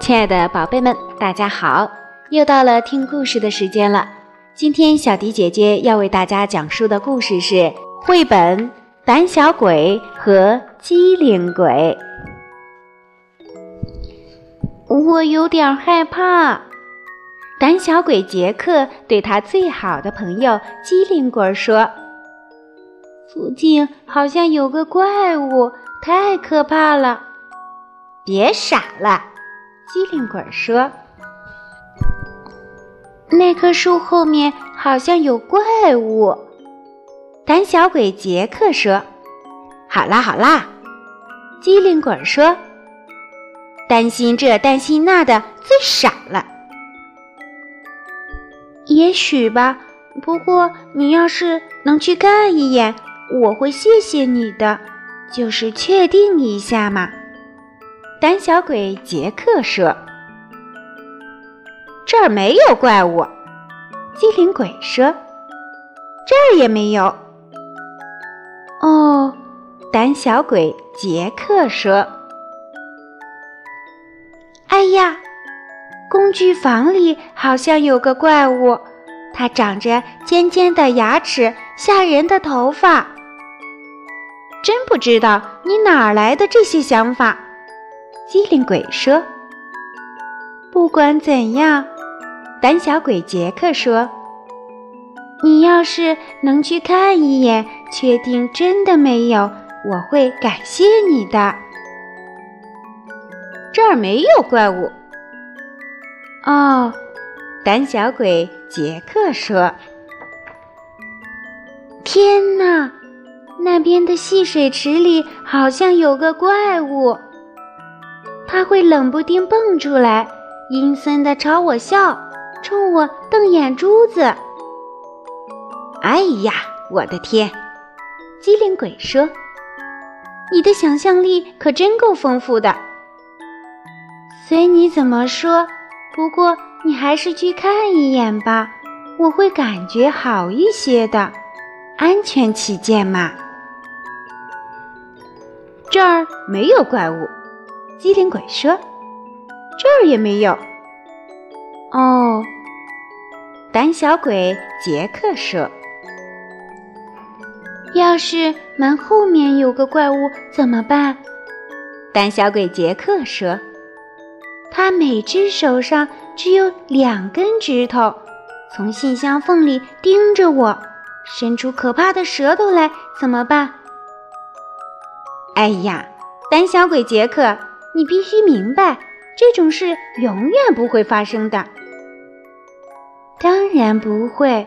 亲爱的宝贝们，大家好！又到了听故事的时间了。今天小迪姐姐要为大家讲述的故事是绘本《胆小鬼和机灵鬼》。我有点害怕。胆小鬼杰克对他最好的朋友机灵鬼说：“附近好像有个怪物，太可怕了。”别傻了。机灵鬼说：“那棵树后面好像有怪物。”胆小鬼杰克说：“好啦好啦。”机灵鬼说：“担心这担心那的最傻了。”也许吧，不过你要是能去看一眼，我会谢谢你的，就是确定一下嘛。胆小鬼杰克说：“这儿没有怪物。”机灵鬼说：“这儿也没有。”哦，胆小鬼杰克说：“哎呀，工具房里好像有个怪物，它长着尖尖的牙齿，吓人的头发。真不知道你哪儿来的这些想法。”机灵鬼说：“不管怎样，胆小鬼杰克说，你要是能去看一眼，确定真的没有，我会感谢你的。这儿没有怪物。”哦，胆小鬼杰克说：“天哪，那边的戏水池里好像有个怪物。”他会冷不丁蹦出来，阴森的朝我笑，冲我瞪眼珠子。哎呀，我的天！机灵鬼说：“你的想象力可真够丰富的。”随你怎么说，不过你还是去看一眼吧，我会感觉好一些的，安全起见嘛。这儿没有怪物。机灵鬼说：“这儿也没有。”哦，胆小鬼杰克说：“要是门后面有个怪物怎么办？”胆小鬼杰克说：“他每只手上只有两根指头，从信箱缝里盯着我，伸出可怕的舌头来，怎么办？”哎呀，胆小鬼杰克！你必须明白，这种事永远不会发生的。当然不会，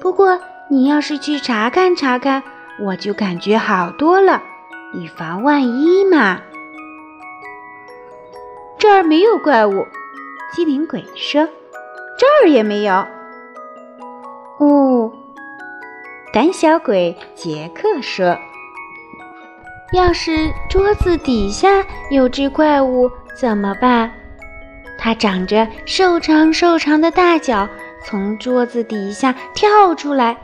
不过你要是去查看查看，我就感觉好多了，以防万一嘛。这儿没有怪物，机灵鬼说：“这儿也没有。”哦，胆小鬼杰克说。要是桌子底下有只怪物怎么办？它长着瘦长瘦长的大脚，从桌子底下跳出来，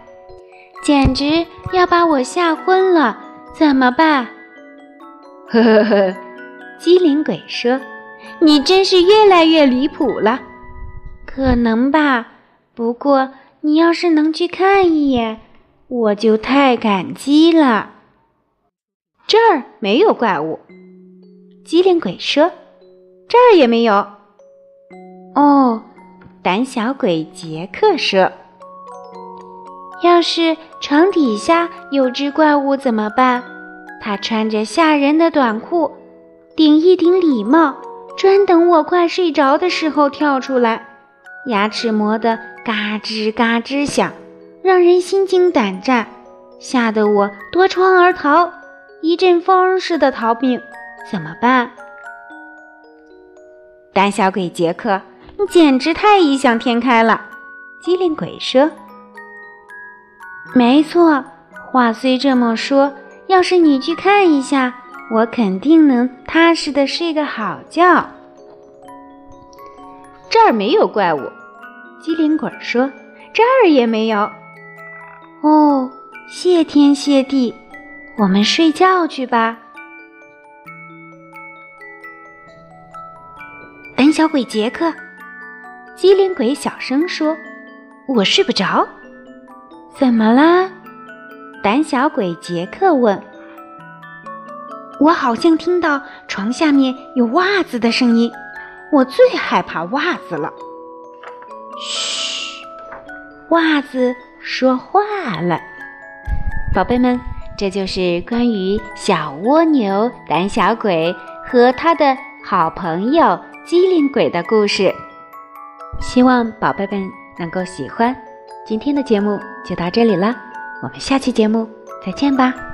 简直要把我吓昏了。怎么办？呵呵呵，机灵鬼说：“你真是越来越离谱了。”可能吧，不过你要是能去看一眼，我就太感激了。这儿没有怪物，机灵鬼说：“这儿也没有。”哦，胆小鬼杰克说：“要是床底下有只怪物怎么办？他穿着吓人的短裤，顶一顶礼帽，专等我快睡着的时候跳出来，牙齿磨得嘎吱嘎吱响，让人心惊胆战，吓得我夺窗而逃。”一阵风似的逃命，怎么办？胆小鬼杰克，你简直太异想天开了！机灵鬼说：“没错，话虽这么说，要是你去看一下，我肯定能踏实的睡个好觉。”这儿没有怪物，机灵鬼说：“这儿也没有。”哦，谢天谢地，我们睡觉去吧。胆小鬼杰克，机灵鬼小声说：“我睡不着。”怎么啦？胆小鬼杰克问。我好像听到床下面有袜子的声音，我最害怕袜子了。嘘，袜子说话了，宝贝们，这就是关于小蜗牛胆小鬼和他的好朋友机灵鬼的故事。希望宝贝们能够喜欢。今天的节目就到这里了，我们下期节目再见吧。